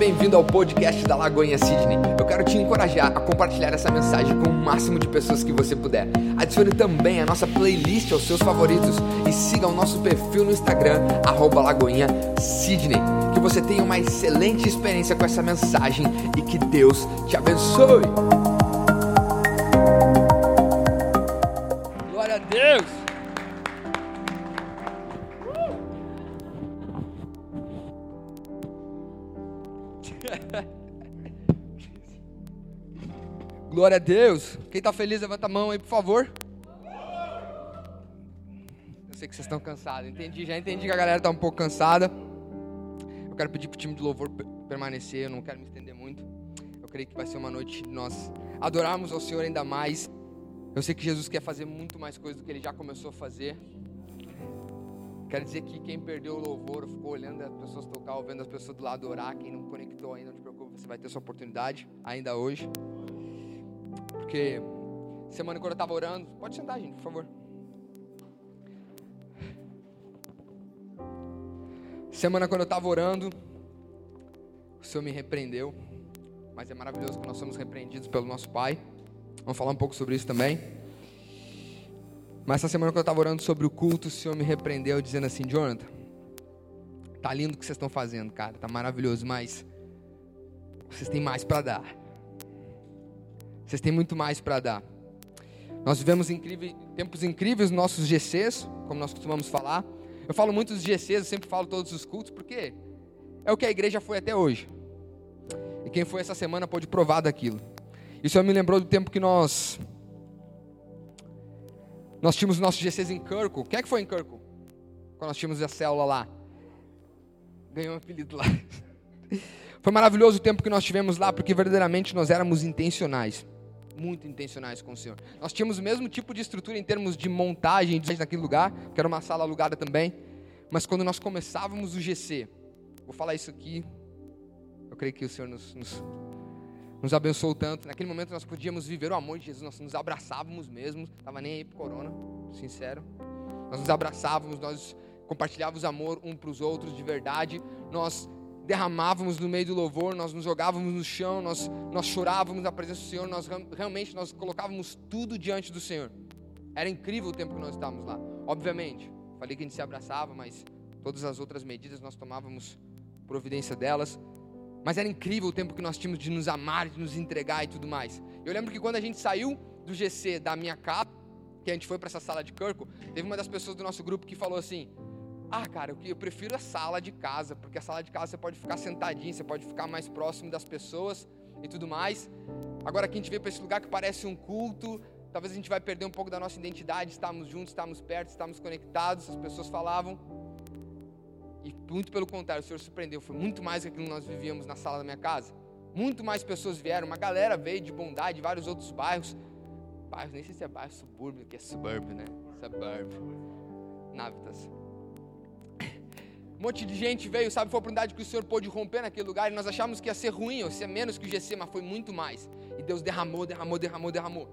bem-vindo ao podcast da Lagoinha Sydney. Eu quero te encorajar a compartilhar essa mensagem com o máximo de pessoas que você puder. Adicione também a nossa playlist aos seus favoritos e siga o nosso perfil no Instagram, arroba Lagoinha Sydney. Que você tenha uma excelente experiência com essa mensagem e que Deus te abençoe. Glória a Deus. Quem está feliz, levanta a mão aí, por favor. Eu sei que vocês estão cansados. Entendi, já entendi que a galera está um pouco cansada. Eu quero pedir para o time de louvor permanecer. Eu não quero me estender muito. Eu creio que vai ser uma noite de nós adorarmos ao Senhor ainda mais. Eu sei que Jesus quer fazer muito mais coisas do que ele já começou a fazer. Quero dizer que quem perdeu o louvor, ficou olhando as pessoas tocar, ouvindo as pessoas do lado orar, quem não conectou ainda, não te preocupe, você vai ter sua oportunidade ainda hoje. Porque semana quando eu estava orando, pode sentar, gente, por favor. Semana quando eu estava orando, o Senhor me repreendeu, mas é maravilhoso que nós somos repreendidos pelo nosso Pai. Vamos falar um pouco sobre isso também. Mas essa semana quando eu estava orando sobre o culto, o Senhor me repreendeu dizendo assim, Jonathan, tá lindo o que vocês estão fazendo, cara, tá maravilhoso, mas vocês têm mais para dar. Vocês têm muito mais para dar. Nós vivemos incríveis, tempos incríveis nos nossos GCs, como nós costumamos falar. Eu falo muito dos GCs, eu sempre falo todos os cultos, porque é o que a igreja foi até hoje. E quem foi essa semana pode provar daquilo. Isso me lembrou do tempo que nós nós tínhamos nossos GCs em Kirko. Quem é que foi em Kirko? Quando nós tínhamos a célula lá. Ganhou um apelido lá. Foi maravilhoso o tempo que nós tivemos lá, porque verdadeiramente nós éramos intencionais muito intencionais com o Senhor. Nós tínhamos o mesmo tipo de estrutura em termos de montagem naquele lugar, que era uma sala alugada também. Mas quando nós começávamos o GC, vou falar isso aqui, eu creio que o Senhor nos, nos, nos abençoou tanto. Naquele momento nós podíamos viver o amor de Jesus, nós nos abraçávamos mesmo, estava nem aí pro corona, sincero. Nós nos abraçávamos, nós compartilhávamos amor um para os outros de verdade. Nós derramávamos no meio do louvor, nós nos jogávamos no chão, nós, nós chorávamos na presença do Senhor, nós realmente nós colocávamos tudo diante do Senhor. Era incrível o tempo que nós estávamos lá. Obviamente, falei que a gente se abraçava, mas todas as outras medidas nós tomávamos providência delas. Mas era incrível o tempo que nós tínhamos de nos amar, de nos entregar e tudo mais. Eu lembro que quando a gente saiu do GC da minha casa, que a gente foi para essa sala de Kirko, teve uma das pessoas do nosso grupo que falou assim: ah, cara, eu prefiro a sala de casa, porque a sala de casa você pode ficar sentadinho, você pode ficar mais próximo das pessoas e tudo mais. Agora aqui a gente veio para esse lugar que parece um culto, talvez a gente vai perder um pouco da nossa identidade, estamos juntos, estamos perto, estamos conectados, as pessoas falavam. E muito pelo contrário, o Senhor surpreendeu, foi muito mais do que aquilo que nós vivíamos na sala da minha casa. Muito mais pessoas vieram, uma galera veio de bondade, de vários outros bairros. Bairros, nem sei se é bairro subúrbio, que é subúrbio, né? Suburbio. Návitas. Um monte de gente veio, sabe? Foi a oportunidade que o Senhor pôde romper naquele lugar e nós achávamos que ia ser ruim, ou ser menos que o GC, mas foi muito mais. E Deus derramou, derramou, derramou, derramou.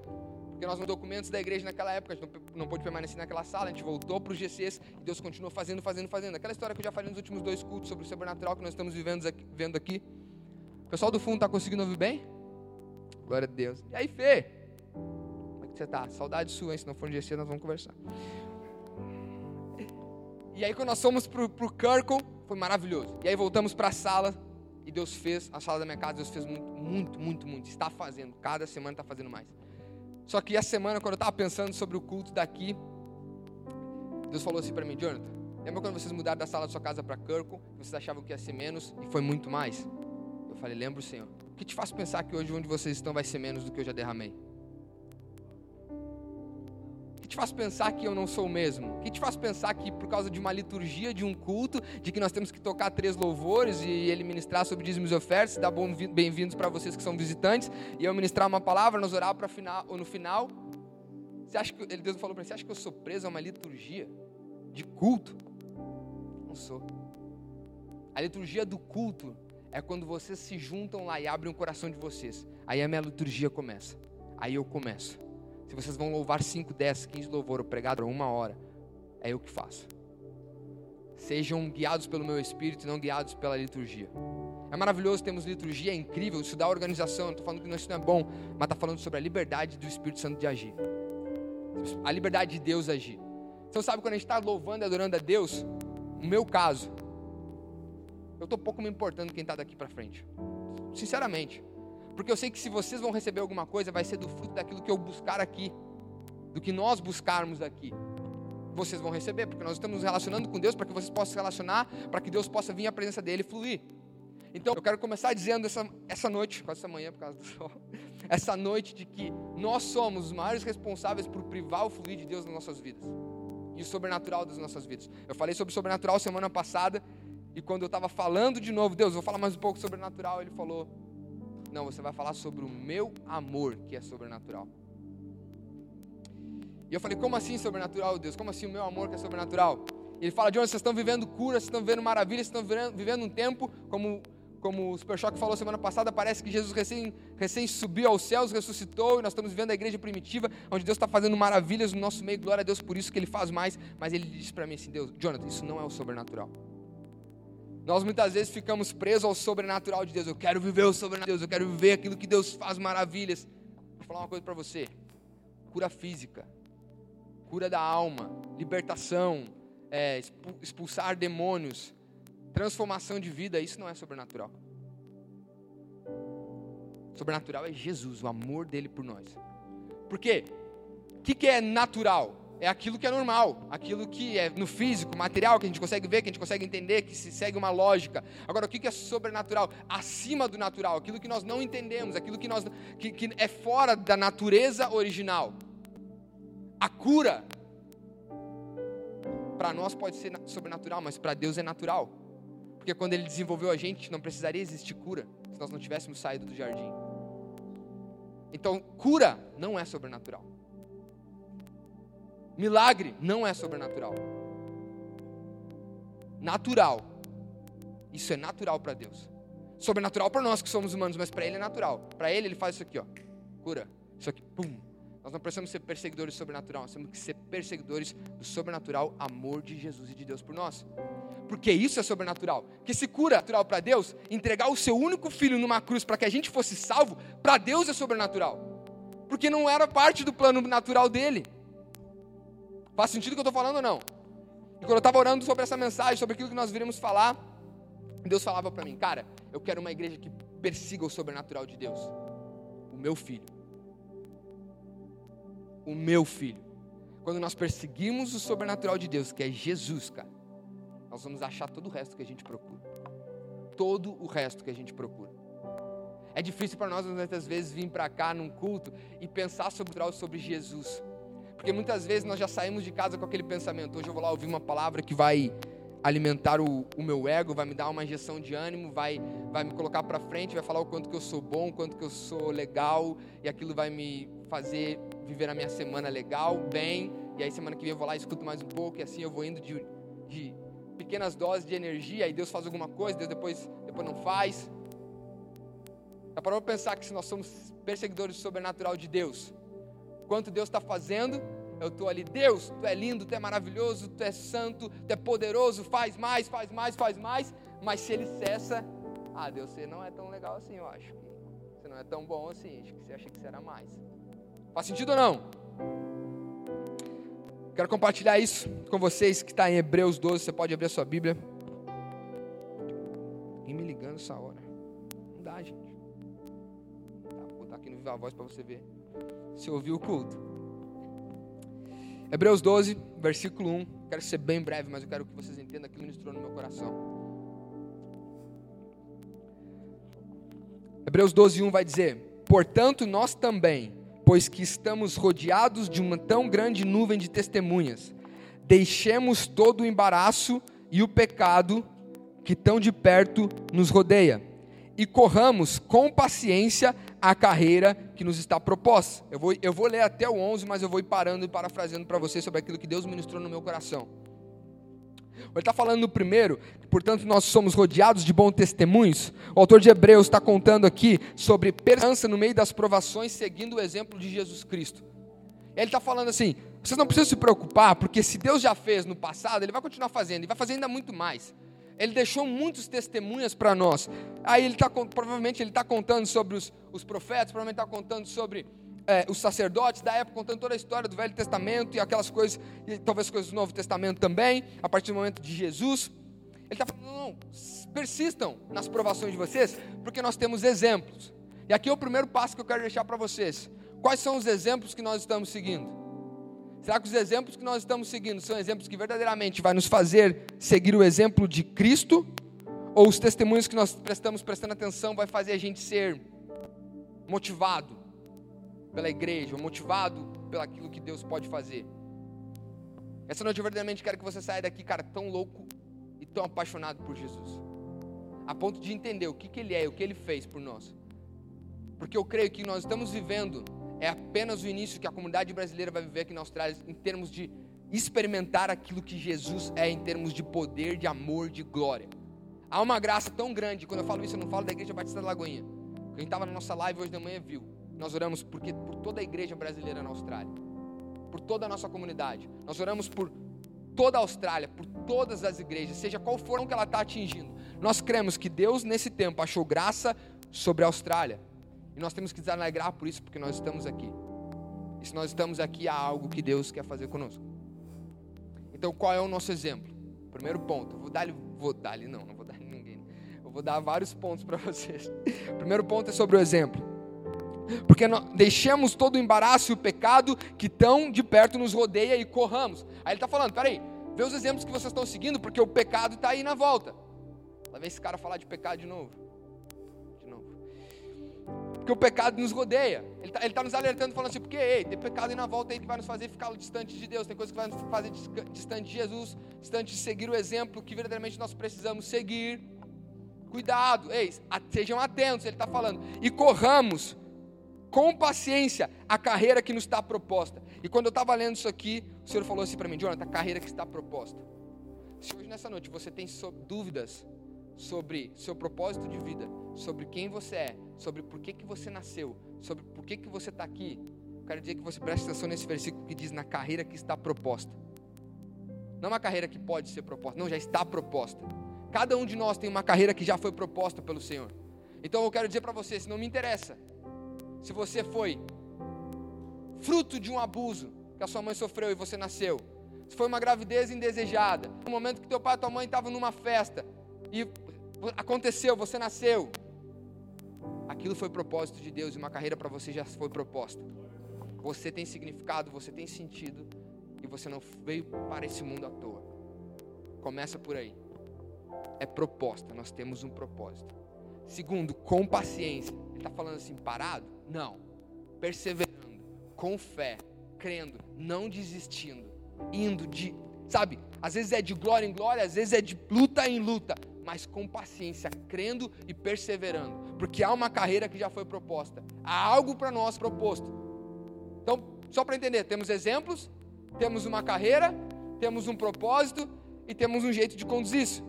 Porque nós, nos documentos da igreja naquela época, a gente não, não pôde permanecer naquela sala, a gente voltou para os GCs e Deus continuou fazendo, fazendo, fazendo. Aquela história que eu já falei nos últimos dois cultos sobre o sobrenatural que nós estamos vivendo aqui, vendo aqui. O pessoal do fundo está conseguindo ouvir bem? Glória a Deus. E aí, Fê? Como é que você está? Saudade sua, hein? Se não for no GC, nós vamos conversar. E aí quando nós fomos pro, pro Kirkle, foi maravilhoso. E aí voltamos para a sala e Deus fez, a sala da minha casa, Deus fez muito, muito, muito, muito. Está fazendo, cada semana está fazendo mais. Só que essa semana, quando eu estava pensando sobre o culto daqui, Deus falou assim para mim, Jonathan, lembra quando vocês mudaram da sala da sua casa para Kirkle, vocês achavam que ia ser menos e foi muito mais? Eu falei, lembro, Senhor. O que te faz pensar que hoje onde vocês estão vai ser menos do que eu já derramei? Que te faz pensar que eu não sou o mesmo? Que te faz pensar que por causa de uma liturgia, de um culto, de que nós temos que tocar três louvores e ele ministrar sobre dízimos e ofertas, dar bem-vindos para vocês que são visitantes, e eu ministrar uma palavra, nós orar para final, no final, você acha que Deus falou para você acha que eu sou preso a uma liturgia de culto? Não sou. A liturgia do culto é quando vocês se juntam lá e abrem o coração de vocês. Aí a minha liturgia começa. Aí eu começo. Se vocês vão louvar 5, 10, 15 louvor ou pregar uma hora, é eu que faço. sejam guiados pelo meu espírito e não guiados pela liturgia. É maravilhoso, temos liturgia, é incrível, isso dá organização. Estou falando que isso não é bom, mas está falando sobre a liberdade do Espírito Santo de agir. A liberdade de Deus agir. Você sabe quando a gente está louvando e adorando a Deus, no meu caso, eu estou pouco me importando quem está daqui para frente. Sinceramente. Porque eu sei que se vocês vão receber alguma coisa, vai ser do fruto daquilo que eu buscar aqui. Do que nós buscarmos aqui. Vocês vão receber, porque nós estamos nos relacionando com Deus para que vocês possam se relacionar, para que Deus possa vir a presença dele e fluir. Então, eu quero começar dizendo essa, essa noite, quase essa manhã por causa do sol, essa noite de que nós somos os maiores responsáveis por privar o fluir de Deus nas nossas vidas e o sobrenatural das nossas vidas. Eu falei sobre o sobrenatural semana passada e quando eu estava falando de novo, Deus, vou falar mais um pouco sobre o sobrenatural, ele falou: Não, você vai falar sobre o meu amor que é sobrenatural. E eu falei: Como assim sobrenatural, Deus? Como assim o meu amor que é sobrenatural? Ele fala: onde vocês estão vivendo cura, vocês estão vivendo maravilhas, vocês estão vivendo um tempo como como o Super Choque falou semana passada, parece que Jesus recém, recém subiu aos céus, ressuscitou, e nós estamos vivendo a igreja primitiva, onde Deus está fazendo maravilhas no nosso meio, glória a Deus por isso que Ele faz mais, mas Ele disse para mim assim, Deus, Jonathan, isso não é o sobrenatural. Nós muitas vezes ficamos presos ao sobrenatural de Deus. Eu quero viver o sobrenatural de Deus, eu quero viver aquilo que Deus faz maravilhas. Vou falar uma coisa para você: cura física, cura da alma, libertação, é, expulsar demônios, transformação de vida, isso não é sobrenatural. Sobrenatural é Jesus, o amor dele por nós. Por quê? O que, que é natural? É aquilo que é normal, aquilo que é no físico, material, que a gente consegue ver, que a gente consegue entender, que se segue uma lógica. Agora, o que é sobrenatural? Acima do natural, aquilo que nós não entendemos, aquilo que, nós, que, que é fora da natureza original. A cura, para nós pode ser sobrenatural, mas para Deus é natural. Porque quando Ele desenvolveu a gente, não precisaria existir cura, se nós não tivéssemos saído do jardim. Então, cura não é sobrenatural. Milagre não é sobrenatural. Natural. Isso é natural para Deus. Sobrenatural para nós que somos humanos, mas para Ele é natural. Para Ele, Ele faz isso aqui, ó. Cura. Isso aqui, pum. Nós não precisamos ser perseguidores do sobrenatural, nós temos que ser perseguidores do sobrenatural amor de Jesus e de Deus por nós. Porque isso é sobrenatural. Que se cura natural para Deus, entregar o seu único filho numa cruz para que a gente fosse salvo, para Deus é sobrenatural. Porque não era parte do plano natural dele. Faz sentido o que eu estou falando ou não? E quando eu estava orando sobre essa mensagem, sobre aquilo que nós viríamos falar, Deus falava para mim, cara, eu quero uma igreja que persiga o sobrenatural de Deus. O meu filho. O meu filho. Quando nós perseguimos o sobrenatural de Deus, que é Jesus, cara, nós vamos achar todo o resto que a gente procura. Todo o resto que a gente procura. É difícil para nós, muitas vezes, vir para cá num culto e pensar sobre, sobre Jesus. Porque muitas vezes nós já saímos de casa com aquele pensamento: hoje eu vou lá ouvir uma palavra que vai alimentar o, o meu ego, vai me dar uma injeção de ânimo, vai, vai me colocar para frente, vai falar o quanto que eu sou bom, o quanto que eu sou legal, e aquilo vai me fazer viver a minha semana legal, bem. E aí semana que vem eu vou lá e escuto mais um pouco, e assim eu vou indo de, de pequenas doses de energia, aí Deus faz alguma coisa, Deus depois, depois não faz. Dá para pensar que se nós somos perseguidores do sobrenatural de Deus, Quanto Deus está fazendo, eu estou ali, Deus, tu é lindo, tu é maravilhoso, tu é santo, tu é poderoso, faz mais, faz mais, faz mais. Mas se ele cessa, ah, Deus, você não é tão legal assim, eu acho. Você não é tão bom assim, acho que você acha que você era mais. Faz sentido ou não? Quero compartilhar isso com vocês que está em Hebreus 12. Você pode abrir a sua Bíblia. E me ligando essa hora. Não dá, gente. Tá, vou botar aqui no Viva Voz para você ver se ouviu o culto. Hebreus 12, versículo 1. Quero ser bem breve, mas eu quero que vocês entendam que ministrou no meu coração. Hebreus 12, 1 vai dizer: Portanto, nós também, pois que estamos rodeados de uma tão grande nuvem de testemunhas, deixemos todo o embaraço e o pecado que tão de perto nos rodeia e corramos com paciência a carreira que nos está proposta. Eu vou, eu vou ler até o 11, mas eu vou ir parando e parafraseando para vocês sobre aquilo que Deus ministrou no meu coração. Ele está falando no primeiro, portanto nós somos rodeados de bons testemunhos. O autor de Hebreus está contando aqui sobre perseverança no meio das provações, seguindo o exemplo de Jesus Cristo. Ele está falando assim: Vocês não precisam se preocupar, porque se Deus já fez no passado, Ele vai continuar fazendo, e vai fazer ainda muito mais. Ele deixou muitos testemunhas para nós. Aí ele tá, provavelmente ele está contando sobre os, os profetas, provavelmente está contando sobre é, os sacerdotes da época, contando toda a história do Velho Testamento e aquelas coisas, e talvez coisas do Novo Testamento também, a partir do momento de Jesus. Ele está falando, não, não, persistam nas provações de vocês, porque nós temos exemplos. E aqui é o primeiro passo que eu quero deixar para vocês. Quais são os exemplos que nós estamos seguindo? Será que os exemplos que nós estamos seguindo são exemplos que verdadeiramente vai nos fazer seguir o exemplo de Cristo? Ou os testemunhos que nós prestamos prestando atenção vai fazer a gente ser motivado pela igreja, motivado pelo aquilo que Deus pode fazer? Essa noite eu verdadeiramente quero que você saia daqui, cara, tão louco e tão apaixonado por Jesus. A ponto de entender o que, que Ele é e o que Ele fez por nós. Porque eu creio que nós estamos vivendo é apenas o início que a comunidade brasileira vai viver aqui na Austrália em termos de experimentar aquilo que Jesus é em termos de poder, de amor, de glória. Há uma graça tão grande, quando eu falo isso, eu não falo da Igreja Batista da Lagoinha. Quem estava na nossa live hoje de manhã viu. Nós oramos porque, por toda a igreja brasileira na Austrália, por toda a nossa comunidade. Nós oramos por toda a Austrália, por todas as igrejas, seja qual for que ela está atingindo. Nós cremos que Deus, nesse tempo, achou graça sobre a Austrália. E nós temos que nos alegrar por isso, porque nós estamos aqui. E se nós estamos aqui, há algo que Deus quer fazer conosco. Então, qual é o nosso exemplo? Primeiro ponto, eu vou dar-lhe, vou dar-lhe, não, não vou dar ninguém. Eu vou dar vários pontos para vocês. Primeiro ponto é sobre o exemplo. Porque nós deixemos todo o embaraço e o pecado que tão de perto nos rodeia e corramos. Aí ele está falando, peraí, vê os exemplos que vocês estão seguindo, porque o pecado está aí na volta. Lá vem esse cara falar de pecado de novo. Porque o pecado nos rodeia. Ele está tá nos alertando, falando assim, porque ei, tem pecado aí na volta aí que vai nos fazer ficar distante de Deus, tem coisas que vai nos fazer distante de Jesus, distante de seguir o exemplo que verdadeiramente nós precisamos seguir. Cuidado, ei, sejam atentos, ele está falando. E corramos com paciência a carreira que nos está proposta. E quando eu estava lendo isso aqui, o Senhor falou assim para mim, Jonathan, a carreira que está proposta. Se hoje nessa noite você tem dúvidas sobre seu propósito de vida, sobre quem você é, sobre por que, que você nasceu, sobre por que, que você está aqui, quero dizer que você preste atenção nesse versículo que diz na carreira que está proposta. Não uma carreira que pode ser proposta, não, já está proposta. Cada um de nós tem uma carreira que já foi proposta pelo Senhor. Então eu quero dizer para você, se não me interessa, se você foi fruto de um abuso que a sua mãe sofreu e você nasceu, se foi uma gravidez indesejada, no momento que teu pai e tua mãe estavam numa festa e aconteceu, você nasceu, aquilo foi propósito de Deus e uma carreira para você já foi proposta. Você tem significado, você tem sentido e você não veio para esse mundo à toa. Começa por aí. É proposta, nós temos um propósito. Segundo, com paciência. Ele está falando assim, parado? Não. Perseverando, com fé, crendo, não desistindo, indo de, sabe? Às vezes é de glória em glória, às vezes é de luta em luta, mas com paciência, crendo e perseverando, porque há uma carreira que já foi proposta, há algo para nós proposto. Então, só para entender, temos exemplos, temos uma carreira, temos um propósito e temos um jeito de conduzir isso,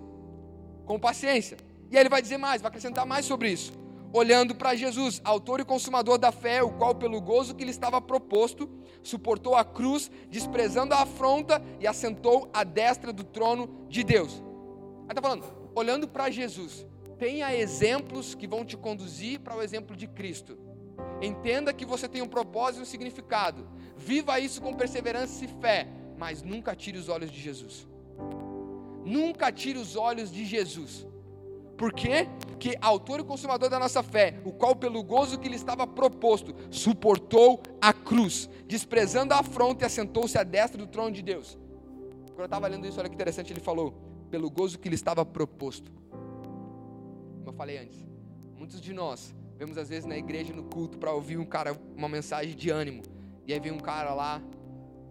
com paciência. E aí ele vai dizer mais, vai acrescentar mais sobre isso. Olhando para Jesus, autor e consumador da fé, o qual, pelo gozo que lhe estava proposto, suportou a cruz, desprezando a afronta e assentou à destra do trono de Deus. Aí está falando, olhando para Jesus, tenha exemplos que vão te conduzir para o exemplo de Cristo. Entenda que você tem um propósito e um significado. Viva isso com perseverança e fé, mas nunca tire os olhos de Jesus. Nunca tire os olhos de Jesus. Por quê? Que autor e consumador da nossa fé, o qual pelo gozo que lhe estava proposto, suportou a cruz, desprezando a afronta e assentou-se à destra do trono de Deus. Quando eu estava lendo isso, olha que interessante, ele falou: pelo gozo que lhe estava proposto. Como eu falei antes, muitos de nós vemos às vezes na igreja, no culto, para ouvir um cara, uma mensagem de ânimo. E aí vem um cara lá,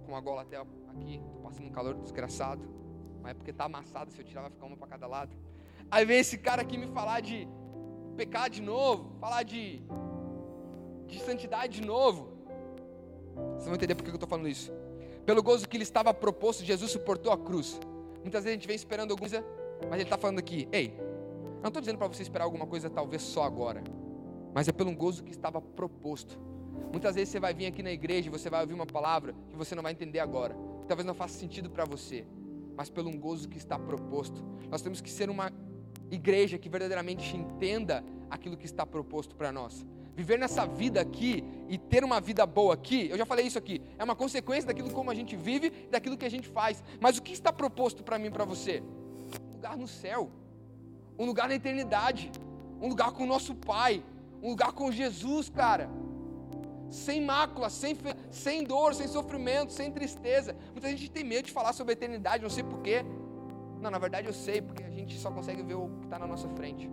com a gola até aqui, tô passando um calor desgraçado. Mas é porque tá amassado, se eu tirar vai ficar uma para cada lado. Aí vem esse cara aqui me falar de pecar de novo, falar de, de santidade de novo. Vocês vão entender por que eu estou falando isso. Pelo gozo que lhe estava proposto, Jesus suportou a cruz. Muitas vezes a gente vem esperando alguma coisa, mas ele está falando aqui, ei, não estou dizendo para você esperar alguma coisa talvez só agora, mas é pelo gozo que estava proposto. Muitas vezes você vai vir aqui na igreja e você vai ouvir uma palavra que você não vai entender agora, que talvez não faça sentido para você, mas pelo gozo que está proposto. Nós temos que ser uma igreja que verdadeiramente entenda aquilo que está proposto para nós. Viver nessa vida aqui e ter uma vida boa aqui, eu já falei isso aqui, é uma consequência daquilo como a gente vive, daquilo que a gente faz. Mas o que está proposto para mim e para você? Um lugar no céu, um lugar na eternidade, um lugar com o nosso Pai, um lugar com Jesus, cara. Sem mácula, sem, sem dor, sem sofrimento, sem tristeza. Muita gente tem medo de falar sobre a eternidade, não sei porquê. Não, na verdade eu sei, porque a gente só consegue ver o que está na nossa frente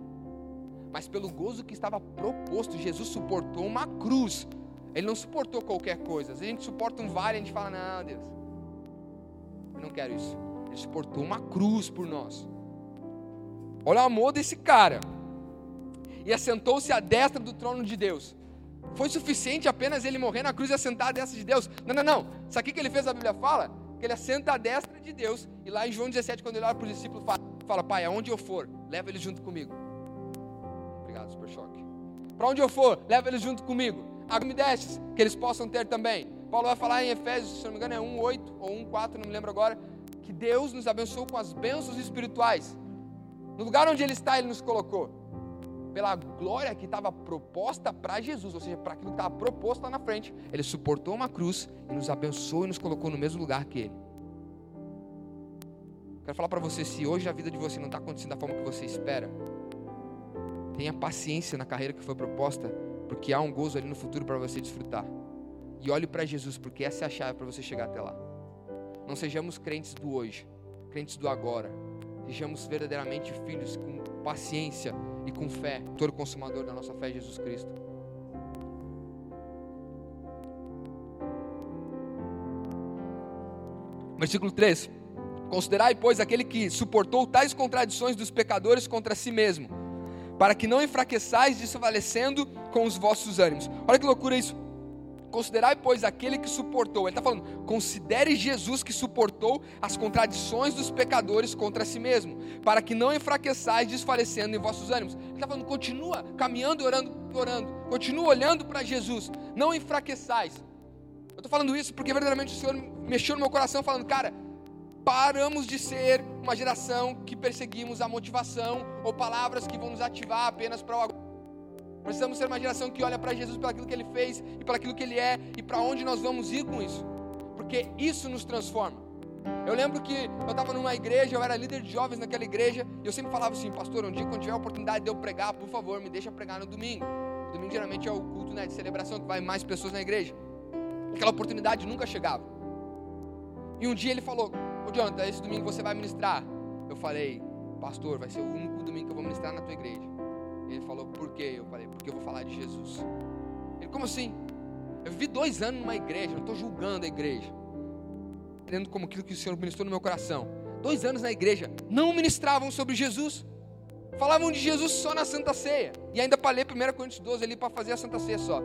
mas pelo gozo que estava proposto, Jesus suportou uma cruz. Ele não suportou qualquer coisa. Se a gente suporta um vale, a gente fala: Não, Deus, eu não quero isso. Ele suportou uma cruz por nós. Olha o amor desse cara. E assentou-se à destra do trono de Deus. Foi suficiente apenas ele morrer na cruz e assentar à destra de Deus? Não, não, não. Isso aqui que ele fez, a Bíblia fala, que ele assenta à destra de Deus. E lá em João 17, quando ele olha para os discípulos, fala: Pai, aonde eu for, leva ele junto comigo. Obrigado, Super Choque. Para onde eu for, leva eles junto comigo. Agora me destes, que eles possam ter também. Paulo vai falar em Efésios, se não me engano é 1,8 ou 1,4, não me lembro agora, que Deus nos abençoou com as bênçãos espirituais. No lugar onde Ele está, Ele nos colocou. Pela glória que estava proposta para Jesus, ou seja, para aquilo que estava proposto lá na frente, Ele suportou uma cruz e nos abençoou e nos colocou no mesmo lugar que Ele. Quero falar para você, se hoje a vida de você não está acontecendo da forma que você espera, Tenha paciência na carreira que foi proposta, porque há um gozo ali no futuro para você desfrutar. E olhe para Jesus, porque essa é a chave para você chegar até lá. Não sejamos crentes do hoje, crentes do agora. Sejamos verdadeiramente filhos com paciência e com fé, todo consumador da nossa fé, Jesus Cristo. Versículo 3: Considerai, pois, aquele que suportou tais contradições dos pecadores contra si mesmo para que não enfraqueçais desfalecendo com os vossos ânimos. Olha que loucura isso. Considerai, pois, aquele que suportou. Ele está falando, considere Jesus que suportou as contradições dos pecadores contra si mesmo, para que não enfraqueçais desfalecendo em vossos ânimos. Ele está falando, continua caminhando orando, orando, continua olhando para Jesus, não enfraqueçais. Eu estou falando isso porque verdadeiramente o Senhor mexeu no meu coração, falando, cara, paramos de ser uma geração que perseguimos a motivação ou palavras que vão nos ativar apenas para o. Precisamos ser uma geração que olha para Jesus pelo aquilo que ele fez e pelo aquilo que ele é e para onde nós vamos ir com isso. Porque isso nos transforma. Eu lembro que eu estava numa igreja, eu era líder de jovens naquela igreja, e eu sempre falava assim, pastor, um dia quando tiver a oportunidade de eu pregar, por favor, me deixa pregar no domingo. O domingo geralmente é o culto né, de celebração que vai mais pessoas na igreja. Aquela oportunidade nunca chegava. E um dia ele falou, Ô Jonathan, esse domingo você vai ministrar. Eu falei, pastor, vai ser o único domingo que eu vou ministrar na tua igreja. Ele falou, por quê? Eu falei, porque eu vou falar de Jesus. Ele, como assim? Eu vivi dois anos numa igreja, não estou julgando a igreja. Entendendo como aquilo que o Senhor ministrou no meu coração. Dois anos na igreja, não ministravam sobre Jesus. Falavam de Jesus só na Santa Ceia. E ainda para ler 1 Coríntios 12 ali para fazer a Santa Ceia só.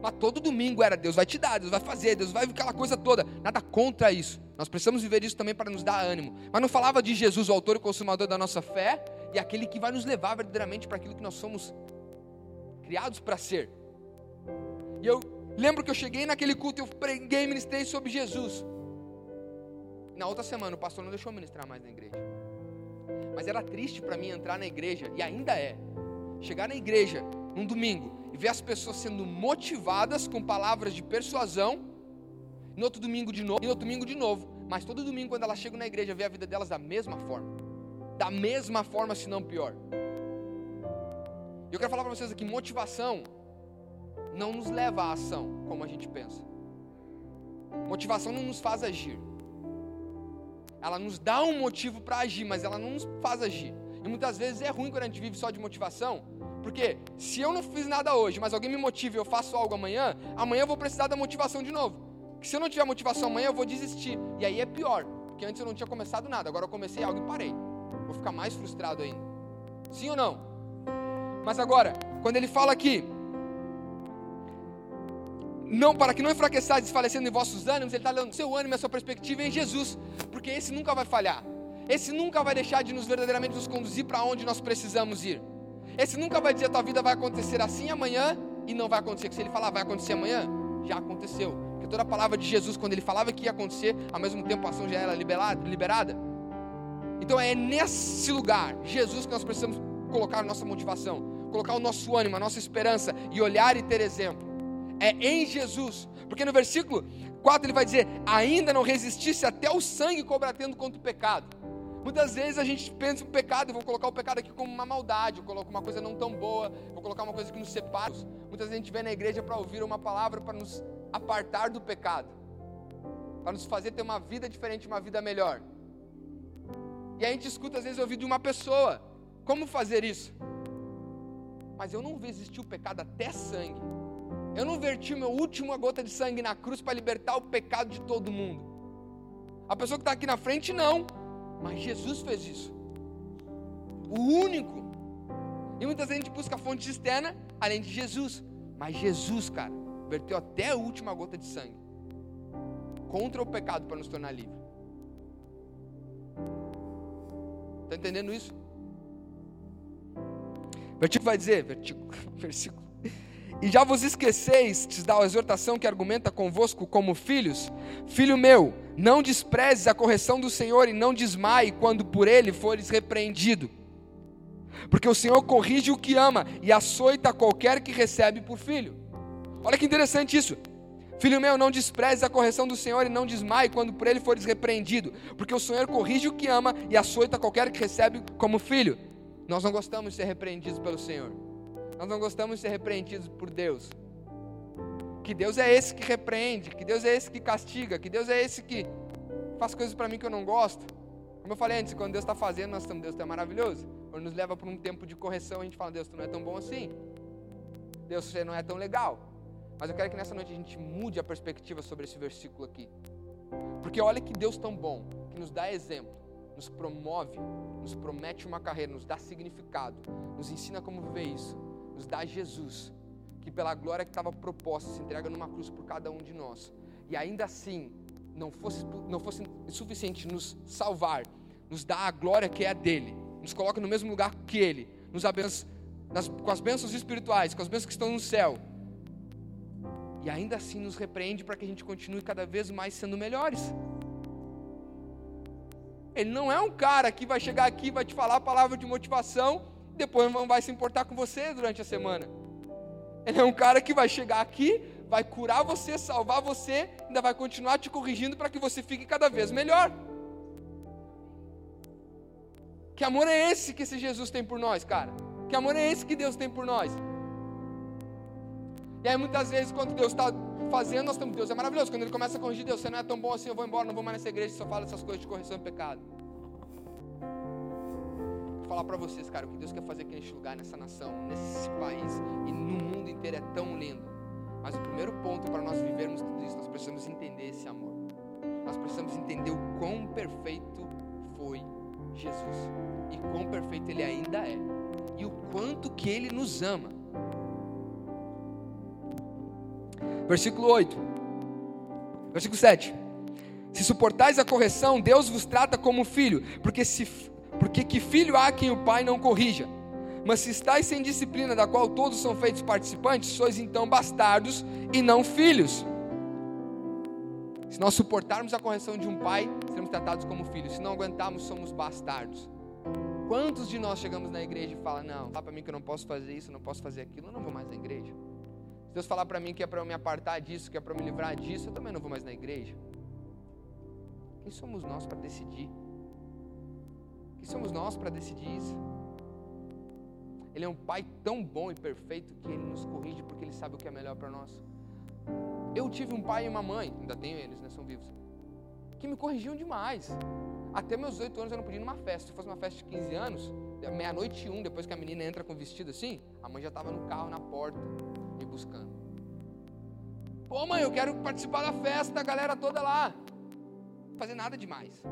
Mas todo domingo era Deus vai te dar, Deus vai fazer, Deus vai aquela coisa toda. Nada contra isso. Nós precisamos viver isso também para nos dar ânimo. Mas não falava de Jesus, o autor e consumador da nossa fé, e aquele que vai nos levar verdadeiramente para aquilo que nós somos criados para ser. E eu lembro que eu cheguei naquele culto, eu preguei e ministrei sobre Jesus. Na outra semana o pastor não deixou eu ministrar mais na igreja. Mas era triste para mim entrar na igreja, e ainda é. Chegar na igreja num domingo e ver as pessoas sendo motivadas com palavras de persuasão, no outro domingo de novo, e no outro domingo de novo, mas todo domingo quando elas chegam na igreja, ver a vida delas da mesma forma, da mesma forma, se não pior. Eu quero falar para vocês aqui, motivação não nos leva à ação como a gente pensa. Motivação não nos faz agir. Ela nos dá um motivo para agir, mas ela não nos faz agir. E muitas vezes é ruim quando a gente vive só de motivação, porque se eu não fiz nada hoje, mas alguém me motiva e eu faço algo amanhã, amanhã eu vou precisar da motivação de novo. Porque se eu não tiver motivação amanhã, eu vou desistir. E aí é pior, porque antes eu não tinha começado nada, agora eu comecei algo e parei. Vou ficar mais frustrado ainda. Sim ou não? Mas agora, quando ele fala aqui, não para que não enfraqueçais desfalecendo em vossos ânimos, ele está dando seu ânimo a sua perspectiva em Jesus, porque esse nunca vai falhar. Esse nunca vai deixar de nos verdadeiramente nos conduzir para onde nós precisamos ir. Esse nunca vai dizer a tua vida vai acontecer assim amanhã e não vai acontecer. Que se ele falar vai acontecer amanhã, já aconteceu. Porque toda a palavra de Jesus, quando ele falava que ia acontecer, ao mesmo tempo a ação já era liberada. Então é nesse lugar, Jesus, que nós precisamos colocar a nossa motivação, colocar o nosso ânimo, a nossa esperança e olhar e ter exemplo. É em Jesus. Porque no versículo 4 ele vai dizer: Ainda não resistisse até o sangue combatendo contra o pecado. Muitas vezes a gente pensa o pecado, eu vou colocar o pecado aqui como uma maldade, eu coloco uma coisa não tão boa, vou colocar uma coisa que nos separa. Muitas vezes a gente vem na igreja para ouvir uma palavra para nos apartar do pecado, para nos fazer ter uma vida diferente, uma vida melhor. E a gente escuta às vezes ouvir de uma pessoa, como fazer isso? Mas eu não resisti o pecado até sangue. Eu não verti minha última gota de sangue na cruz para libertar o pecado de todo mundo. A pessoa que está aqui na frente, não. Mas Jesus fez isso. O único. E muitas vezes a gente busca fonte externa, além de Jesus. Mas Jesus, cara, verteu até a última gota de sangue contra o pecado para nos tornar livres. Está entendendo isso? Versículo vai dizer, versículo, versículo. E já vos esqueceis de dar a exortação que argumenta convosco como filhos? Filho meu, não desprezes a correção do Senhor e não desmaie quando por ele fores repreendido. Porque o Senhor corrige o que ama e açoita qualquer que recebe por filho. Olha que interessante isso. Filho meu, não desprezes a correção do Senhor e não desmaie quando por ele fores repreendido, porque o Senhor corrige o que ama e açoita qualquer que recebe como filho. Nós não gostamos de ser repreendidos pelo Senhor. Nós não gostamos de ser repreendidos por Deus. Que Deus é esse que repreende, que Deus é esse que castiga, que Deus é esse que faz coisas para mim que eu não gosto. Como eu falei antes, quando Deus está fazendo, nós estamos, Deus está maravilhoso. Quando nos leva para um tempo de correção, a gente fala, Deus, tu não é tão bom assim. Deus, você não é tão legal. Mas eu quero que nessa noite a gente mude a perspectiva sobre esse versículo aqui. Porque olha que Deus tão bom, que nos dá exemplo, nos promove, nos promete uma carreira, nos dá significado, nos ensina como viver isso, nos dá Jesus, que pela glória que estava proposta se entrega numa cruz por cada um de nós. E ainda assim, não fosse, não fosse suficiente nos salvar, nos dá a glória que é a dele, nos coloca no mesmo lugar que ele, nos abençoa nas, com as bênçãos espirituais, com as bênçãos que estão no céu, e ainda assim nos repreende para que a gente continue cada vez mais sendo melhores. Ele não é um cara que vai chegar aqui, vai te falar a palavra de motivação, depois não vai se importar com você durante a semana. Ele é um cara que vai chegar aqui, vai curar você, salvar você, ainda vai continuar te corrigindo para que você fique cada vez melhor. Que amor é esse que esse Jesus tem por nós, cara? Que amor é esse que Deus tem por nós? E aí muitas vezes quando Deus está fazendo, nós estamos, Deus é maravilhoso. Quando Ele começa a corrigir, Deus, você não é tão bom assim, eu vou embora, não vou mais nessa igreja, só fala essas coisas de correção e pecado. Falar para vocês, cara, o que Deus quer fazer aqui neste lugar, nessa nação, nesse país e no mundo inteiro é tão lindo. Mas o primeiro ponto para nós vivermos tudo isso, nós precisamos entender esse amor. Nós precisamos entender o quão perfeito foi Jesus e quão perfeito Ele ainda é e o quanto que Ele nos ama. Versículo 8. Versículo 7. Se suportais a correção, Deus vos trata como filho, porque, se, porque que filho há quem o pai não corrija? Mas se estáis sem disciplina, da qual todos são feitos participantes, sois então bastardos e não filhos. Se nós suportarmos a correção de um pai, seremos tratados como filhos. Se não aguentarmos, somos bastardos. Quantos de nós chegamos na igreja e falam: Não, fala para mim que eu não posso fazer isso, eu não posso fazer aquilo, eu não vou mais na igreja. Se Deus falar para mim que é para eu me apartar disso, que é para me livrar disso, eu também não vou mais na igreja. Quem somos nós para decidir? Quem somos nós para decidir isso? Ele é um pai tão bom e perfeito que ele nos corrige porque ele sabe o que é melhor para nós. Eu tive um pai e uma mãe, ainda tenho eles, né, são vivos, que me corrigiam demais. Até meus oito anos eu não podia ir numa festa. Se fosse uma festa de 15 anos, meia-noite e um, depois que a menina entra com vestido assim, a mãe já estava no carro, na porta me buscando. Pô, mãe, eu quero participar da festa, a galera toda lá. Não fazer nada demais.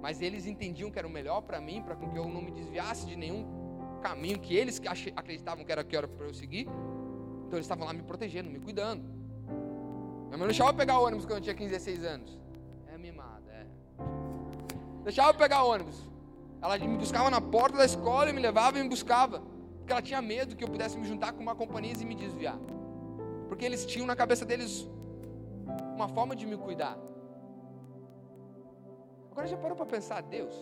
Mas eles entendiam que era o melhor para mim, para que eu não me desviasse de nenhum caminho que eles acreditavam que era que era para eu seguir. Então eles estavam lá me protegendo, me cuidando. Minha mãe não deixava eu pegar o ônibus quando eu tinha 15, 16 anos. É mimada, é. Deixava eu pegar o ônibus. Ela me buscava na porta da escola e me levava e me buscava porque ela tinha medo que eu pudesse me juntar com uma companhia e me desviar. Porque eles tinham na cabeça deles uma forma de me cuidar. Agora já parou para pensar, Deus?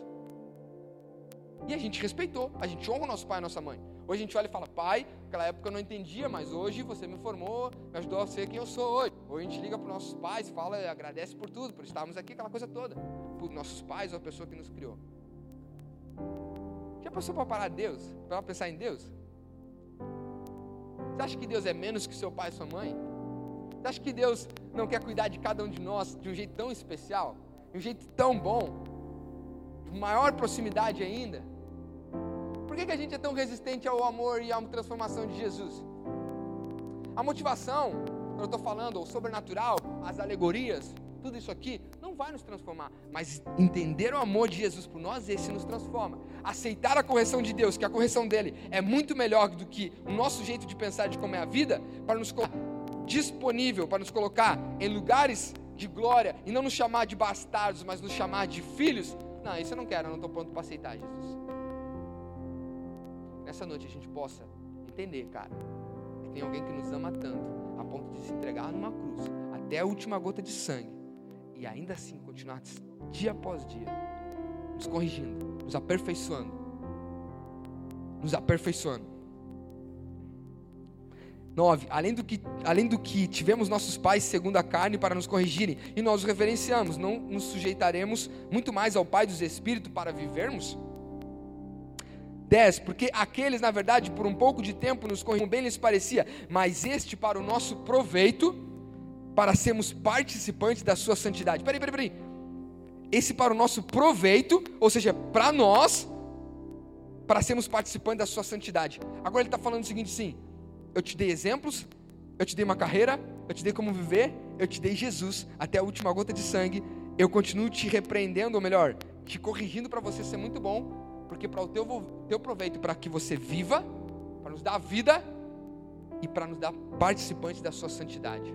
E a gente respeitou, a gente honra o nosso pai e a nossa mãe. Hoje a gente olha e fala, pai, naquela época eu não entendia, mas hoje você me formou, me ajudou a ser quem eu sou hoje. Hoje a gente liga para os nossos pais, fala, agradece por tudo, por estarmos aqui, aquela coisa toda. Por nossos pais ou a pessoa que nos criou. Já passou para parar Deus? Para pensar em Deus? Você acha que Deus é menos que seu pai e sua mãe? Você acha que Deus não quer cuidar de cada um de nós de um jeito tão especial? Um jeito tão bom? De maior proximidade ainda? Por que, que a gente é tão resistente ao amor e à transformação de Jesus? A motivação, quando eu estou falando, o sobrenatural, as alegorias, tudo isso aqui não vai nos transformar, mas entender o amor de Jesus por nós, esse nos transforma. Aceitar a correção de Deus, que a correção dele é muito melhor do que o nosso jeito de pensar de como é a vida, para nos disponível, para nos colocar em lugares de glória e não nos chamar de bastardos, mas nos chamar de filhos. Não, isso eu não quero, eu não estou pronto para aceitar Jesus. Nessa noite a gente possa entender, cara, que tem alguém que nos ama tanto, a ponto de se entregar numa cruz, até a última gota de sangue, e ainda assim continuar dia após dia, nos corrigindo, nos aperfeiçoando, nos aperfeiçoando. 9. Além do, que, além do que tivemos nossos pais segundo a carne para nos corrigirem, e nós os reverenciamos, não nos sujeitaremos muito mais ao Pai dos Espíritos para vivermos? 10. Porque aqueles, na verdade, por um pouco de tempo nos corrigiam bem lhes parecia, mas este para o nosso proveito, para sermos participantes da sua santidade. Peraí, peraí, peraí. Esse para o nosso proveito, ou seja, para nós, para sermos participantes da sua santidade. Agora ele está falando o seguinte, sim. Eu te dei exemplos, eu te dei uma carreira, eu te dei como viver, eu te dei Jesus até a última gota de sangue. Eu continuo te repreendendo, ou melhor, te corrigindo para você ser muito bom, porque para o teu, teu proveito, para que você viva, para nos dar vida e para nos dar participantes da sua santidade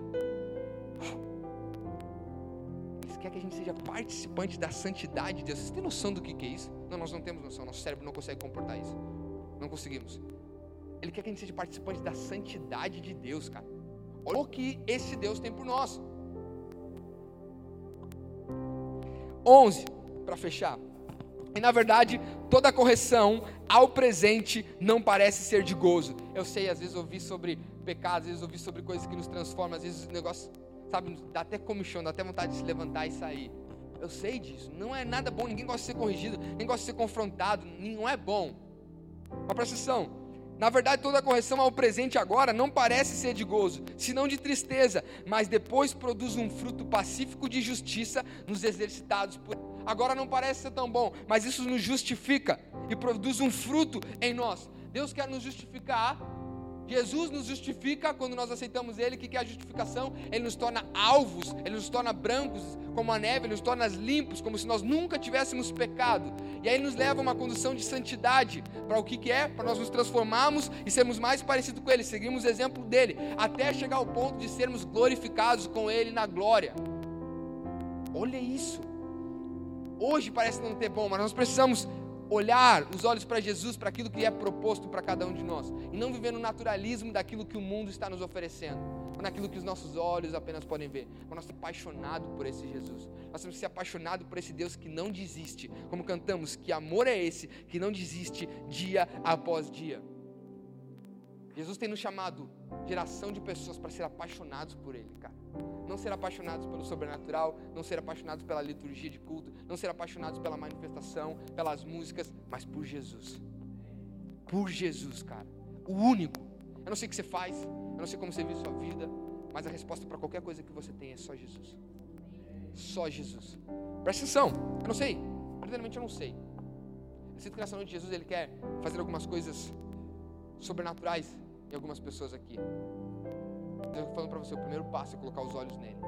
quer que a gente seja participante da santidade de Deus. Vocês têm noção do que é isso? Não, nós não temos noção. Nosso cérebro não consegue comportar isso. Não conseguimos. Ele quer que a gente seja participante da santidade de Deus, cara. Olha o que esse Deus tem por nós. 11, para fechar. E na verdade, toda correção ao presente não parece ser de gozo. Eu sei, às vezes ouvi sobre pecados, às vezes ouvi sobre coisas que nos transformam, às vezes o negócio sabe, dá até comichão, dá até vontade de se levantar e sair. Eu sei disso. Não é nada bom, ninguém gosta de ser corrigido, ninguém gosta de ser confrontado, não é bom. Mas presta atenção. Na verdade, toda correção ao presente agora não parece ser de gozo, senão de tristeza, mas depois produz um fruto pacífico de justiça nos exercitados por. Agora não parece ser tão bom, mas isso nos justifica e produz um fruto em nós. Deus quer nos justificar Jesus nos justifica quando nós aceitamos Ele. O que é a justificação? Ele nos torna alvos, Ele nos torna brancos como a neve, Ele nos torna limpos, como se nós nunca tivéssemos pecado. E aí Ele nos leva a uma condição de santidade. Para o que, que é? Para nós nos transformarmos e sermos mais parecidos com Ele, seguirmos o exemplo dEle, até chegar ao ponto de sermos glorificados com Ele na glória. Olha isso. Hoje parece não ter bom, mas nós precisamos olhar os olhos para Jesus, para aquilo que é proposto para cada um de nós, e não viver no naturalismo daquilo que o mundo está nos oferecendo, ou naquilo que os nossos olhos apenas podem ver. Mas nós somos apaixonados por esse Jesus, nós temos que ser apaixonados por esse Deus que não desiste, como cantamos, que amor é esse que não desiste dia após dia. Jesus tem nos chamado geração de pessoas para ser apaixonados por Ele, cara. Não ser apaixonados pelo sobrenatural, não ser apaixonados pela liturgia de culto, não ser apaixonados pela manifestação, pelas músicas, mas por Jesus. Por Jesus, cara. O único. Eu não sei o que você faz, eu não sei como você vive sua vida, mas a resposta para qualquer coisa que você tem é só Jesus. Só Jesus. Presta atenção, eu não sei. Verdadeiramente eu não sei. Eu sinto que nessa noite Jesus ele quer fazer algumas coisas sobrenaturais em algumas pessoas aqui. Eu estou falando para você, o primeiro passo é colocar os olhos nele.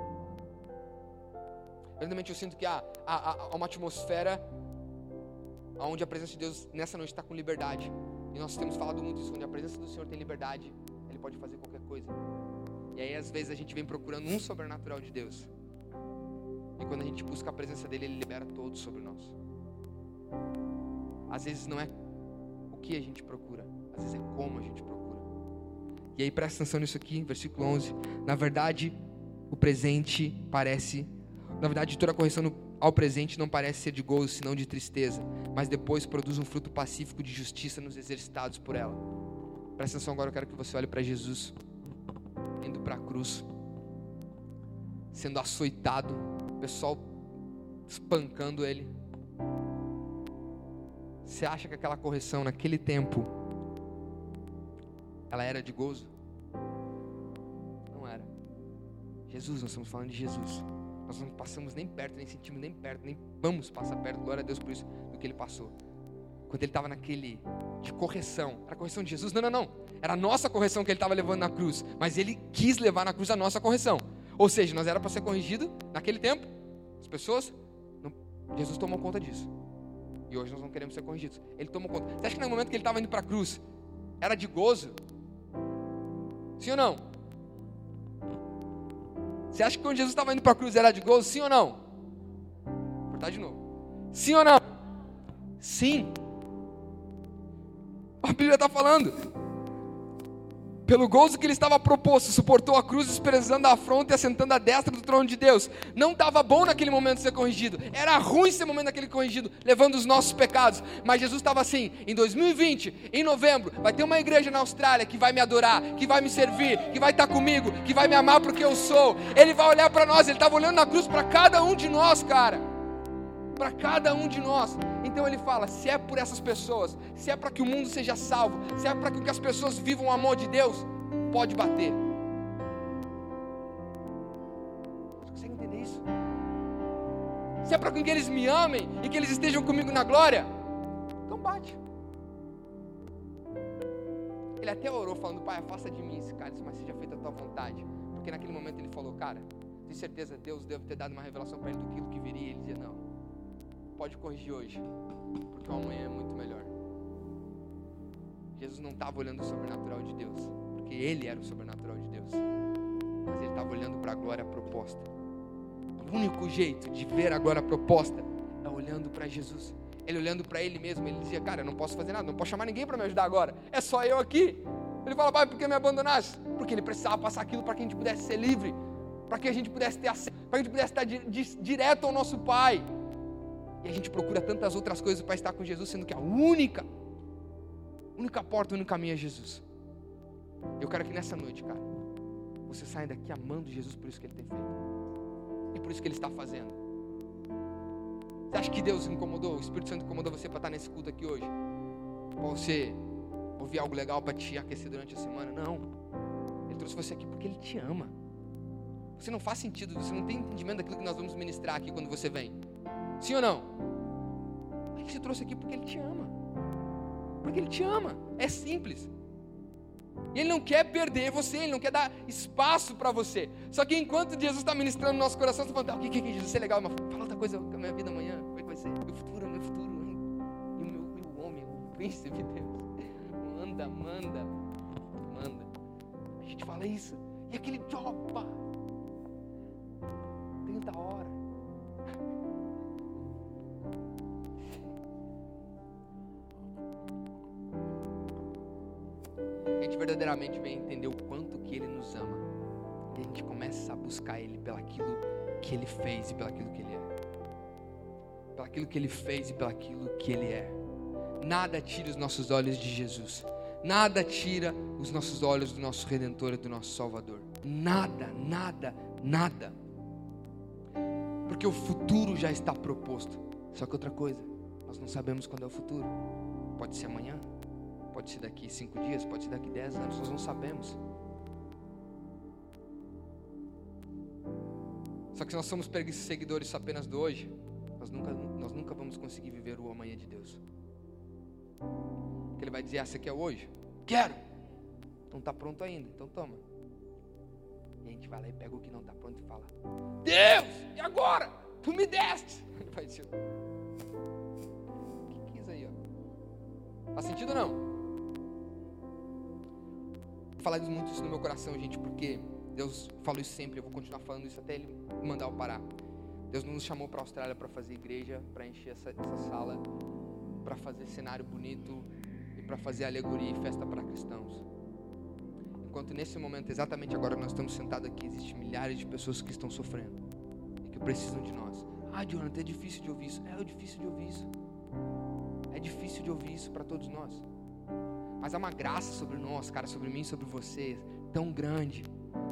Verdadeiramente eu sinto que há, há, há uma atmosfera onde a presença de Deus nessa noite está com liberdade. E nós temos falado muito isso, onde a presença do Senhor tem liberdade, Ele pode fazer qualquer coisa. E aí às vezes a gente vem procurando um sobrenatural de Deus. E quando a gente busca a presença dele, Ele libera todos sobre nós. Às vezes não é o que a gente procura, às vezes é como a gente procura. E aí presta atenção nisso aqui, versículo 11. Na verdade, o presente parece. Na verdade, toda correção ao presente não parece ser de gozo, senão de tristeza, mas depois produz um fruto pacífico de justiça nos exercitados por ela. Presta atenção agora, eu quero que você olhe para Jesus, indo para a cruz, sendo açoitado, o pessoal espancando ele. Você acha que aquela correção naquele tempo ela era de gozo? Não era. Jesus, nós estamos falando de Jesus. Nós não passamos nem perto, nem sentimos nem perto, nem vamos passar perto, glória a Deus por isso, do que ele passou. Quando ele estava naquele de correção, era a correção de Jesus? Não, não, não. Era a nossa correção que ele estava levando na cruz, mas ele quis levar na cruz a nossa correção. Ou seja, nós era para ser corrigido naquele tempo. As pessoas, não, Jesus tomou conta disso. E hoje nós não queremos ser corrigidos. Ele tomou conta. Você acha que no momento que ele estava indo para a cruz, era de gozo? Sim ou não? Você acha que quando Jesus estava indo para a cruz era de gozo? Sim ou não? Vou cortar de novo. Sim ou não? Sim. A Bíblia está falando. Pelo gozo que ele estava proposto, suportou a cruz, desprezando a afronta e assentando à destra do trono de Deus. Não estava bom naquele momento ser corrigido. Era ruim ser momento naquele corrigido, levando os nossos pecados. Mas Jesus estava assim: em 2020, em novembro, vai ter uma igreja na Austrália que vai me adorar, que vai me servir, que vai estar comigo, que vai me amar porque eu sou. Ele vai olhar para nós. Ele estava olhando na cruz para cada um de nós, cara. Para cada um de nós. Então ele fala: se é por essas pessoas, se é para que o mundo seja salvo, se é para que as pessoas vivam o amor de Deus, pode bater. Você consegue entender isso? Se é para que eles me amem e que eles estejam comigo na glória, então bate. Ele até orou falando, Pai, afasta de mim esse cálice, mas seja feita a tua vontade. Porque naquele momento ele falou, cara, tenho certeza Deus deve ter dado uma revelação para ele do que viria. Ele dizia, não, pode corrigir hoje, porque o amanhã é muito melhor. Jesus não estava olhando o sobrenatural de Deus, porque ele era o sobrenatural de Deus, mas ele estava olhando para a glória proposta. O único jeito de ver a glória proposta é olhando para Jesus. Ele olhando para ele mesmo, ele dizia: Cara, eu não posso fazer nada, não posso chamar ninguém para me ajudar agora, é só eu aqui. Ele fala: Pai, por que me abandonaste? Porque ele precisava passar aquilo para que a gente pudesse ser livre, para que a gente pudesse ter acesso, para que a gente pudesse estar di direto ao nosso Pai. E a gente procura tantas outras coisas para estar com Jesus, sendo que a única, única porta, o único caminho é Jesus. Eu quero que nessa noite, cara, você saia daqui amando Jesus por isso que Ele tem feito. E por isso que Ele está fazendo. Você acha que Deus incomodou, o Espírito Santo incomodou você para estar nesse culto aqui hoje? Para você ouvir algo legal para te aquecer durante a semana? Não. Ele trouxe você aqui porque Ele te ama. Você não faz sentido, você não tem entendimento daquilo que nós vamos ministrar aqui quando você vem. Sim ou não? Ele te trouxe aqui porque Ele te ama. Porque Ele te ama. É simples. Ele não quer perder você, Ele não quer dar espaço para você. Só que enquanto Jesus está ministrando no nosso coração, você fala, o que, que, que Jesus é legal, mas fala outra coisa com a minha vida amanhã, como é que vai ser? Meu futuro, meu futuro, e o meu, meu homem, o príncipe de Deus. Manda, manda, manda. A gente fala isso. E aquele, opa, 30 horas. Verdadeiramente vem entender o quanto que Ele nos ama. E a gente começa a buscar Ele pelaquilo que Ele fez e pelaquilo que Ele é. Pelaquilo que Ele fez e pelaquilo que Ele é. Nada tira os nossos olhos de Jesus. Nada tira os nossos olhos do nosso Redentor e do nosso Salvador. Nada, nada, nada. Porque o futuro já está proposto. Só que outra coisa, nós não sabemos quando é o futuro. Pode ser amanhã, Pode ser daqui cinco dias, pode ser daqui dez anos, nós não sabemos. Só que se nós somos seguidores apenas do hoje, nós nunca, nós nunca vamos conseguir viver o amanhã de Deus. Porque Ele vai dizer: Ah, você quer hoje? Quero! Não está pronto ainda, então toma. E a gente vai lá e pega o que não está pronto e fala: Deus, e agora? Tu me deste! Ele vai dizer: O que quis aí, ó? Faz sentido ou não? Falar muito isso no meu coração, gente, porque Deus falou isso sempre, eu vou continuar falando isso até Ele mandar eu parar. Deus nos chamou para a Austrália para fazer igreja, para encher essa, essa sala, para fazer cenário bonito e para fazer alegoria e festa para cristãos. Enquanto nesse momento, exatamente agora nós estamos sentados aqui, existem milhares de pessoas que estão sofrendo e que precisam de nós. Ah, Jonathan, é difícil de ouvir isso. É, é difícil de ouvir isso. É difícil de ouvir isso para todos nós. Mas há uma graça sobre nós, cara, sobre mim, sobre vocês, tão grande.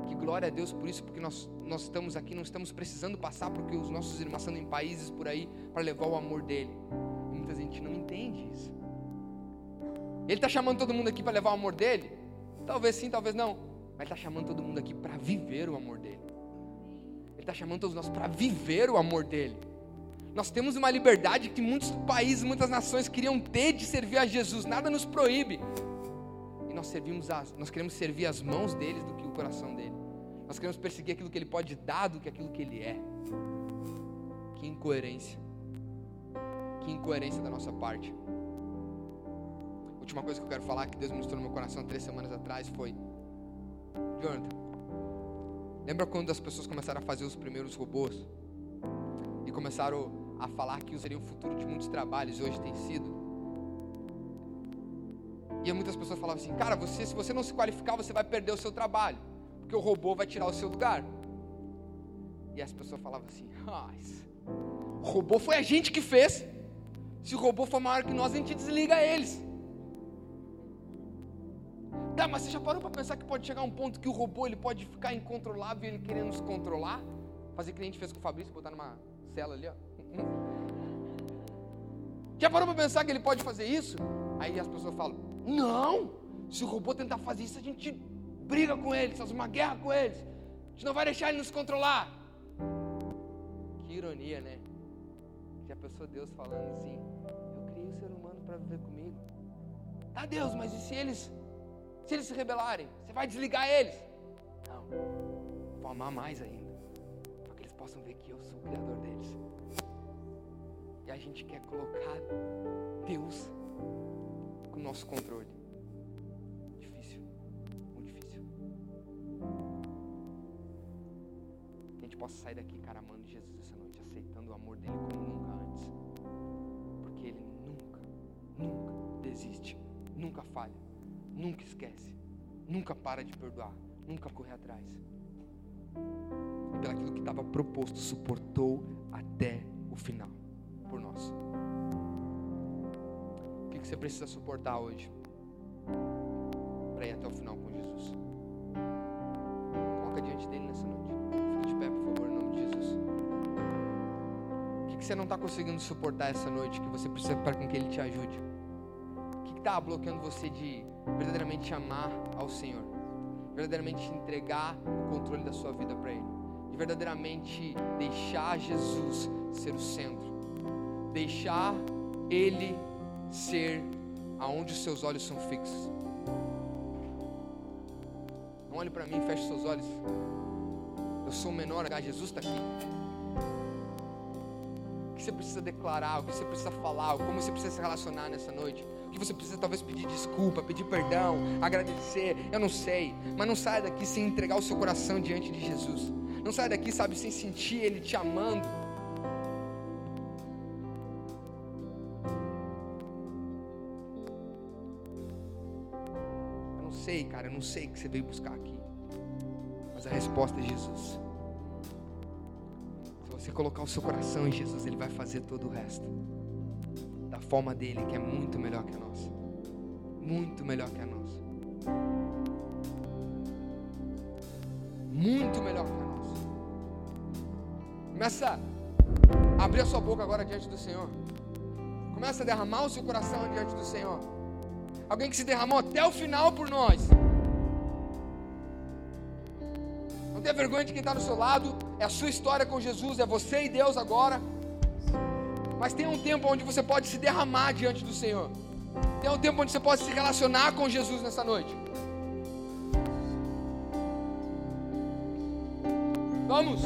Que glória a Deus por isso, porque nós, nós estamos aqui, não estamos precisando passar porque os nossos irmãos estão em países por aí para levar o amor dele. E muita gente não entende isso. Ele está chamando todo mundo aqui para levar o amor dele? Talvez sim, talvez não. Mas está chamando todo mundo aqui para viver o amor dele. Ele está chamando todos nós para viver o amor dele. Nós temos uma liberdade que muitos países, muitas nações queriam ter de servir a Jesus. Nada nos proíbe. E nós servimos as, nós queremos servir as mãos deles do que o coração dele. Nós queremos perseguir aquilo que ele pode dar do que aquilo que ele é. Que incoerência. Que incoerência da nossa parte. Última coisa que eu quero falar que Deus ministrou no meu coração três semanas atrás foi: Jonathan, lembra quando as pessoas começaram a fazer os primeiros robôs? E começaram a falar que seria o futuro de muitos trabalhos, hoje tem sido. E muitas pessoas falavam assim: cara, você, se você não se qualificar, você vai perder o seu trabalho, porque o robô vai tirar o seu lugar. E as pessoas falavam assim: ah, o robô foi a gente que fez. Se o robô for maior que nós, a gente desliga eles. Tá, mas você já parou para pensar que pode chegar um ponto que o robô ele pode ficar incontrolável e ele querendo nos controlar? Fazer que a gente fez com o Fabrício, botar numa cela ali, ó. Já parou para pensar que ele pode fazer isso? Aí as pessoas falam: Não, se o robô tentar fazer isso, a gente briga com eles, faz uma guerra com eles. A gente não vai deixar ele nos controlar. Que ironia, né? Já pensou Deus falando assim: Eu criei o ser humano para viver comigo. Tá, Deus, mas e se eles, se eles se rebelarem? Você vai desligar eles? Não, vou amar mais ainda, para que eles possam ver que eu sou o Criador deles. E a gente quer colocar Deus com o nosso controle. Difícil, muito difícil. Que a gente possa sair daqui, cara, amando Jesus essa noite, aceitando o amor dele como nunca antes. Porque ele nunca, nunca desiste, nunca falha, nunca esquece, nunca para de perdoar, nunca corre atrás. E pelaquilo que estava proposto, suportou até o final por nós. O que você precisa suportar hoje para ir até o final com Jesus? Coloca diante dele nessa noite. Fique de pé, por favor, em nome de Jesus. O que você não está conseguindo suportar essa noite que você precisa para com que Ele te ajude? O que está bloqueando você de verdadeiramente amar ao Senhor? Verdadeiramente entregar o controle da sua vida para Ele? De verdadeiramente deixar Jesus ser o centro? Deixar Ele ser aonde os seus olhos são fixos. Não olhe para mim, feche seus olhos. Eu sou o menor, Jesus está aqui. O que você precisa declarar, o que você precisa falar, como você precisa se relacionar nessa noite. O que você precisa talvez pedir desculpa, pedir perdão, agradecer, eu não sei. Mas não saia daqui sem entregar o seu coração diante de Jesus. Não saia daqui, sabe, sem sentir Ele te amando sei, cara, eu não sei o que você veio buscar aqui. Mas a resposta é Jesus. Se você colocar o seu coração em Jesus, Ele vai fazer todo o resto. Da forma dele, que é muito melhor que a nossa. Muito melhor que a nossa. Muito melhor que a nossa. Começa a abrir a sua boca agora diante do Senhor. Começa a derramar o seu coração diante do Senhor. Alguém que se derramou até o final por nós. Não tenha vergonha de quem está do seu lado. É a sua história com Jesus. É você e Deus agora. Mas tem um tempo onde você pode se derramar diante do Senhor. Tem um tempo onde você pode se relacionar com Jesus nessa noite. Vamos.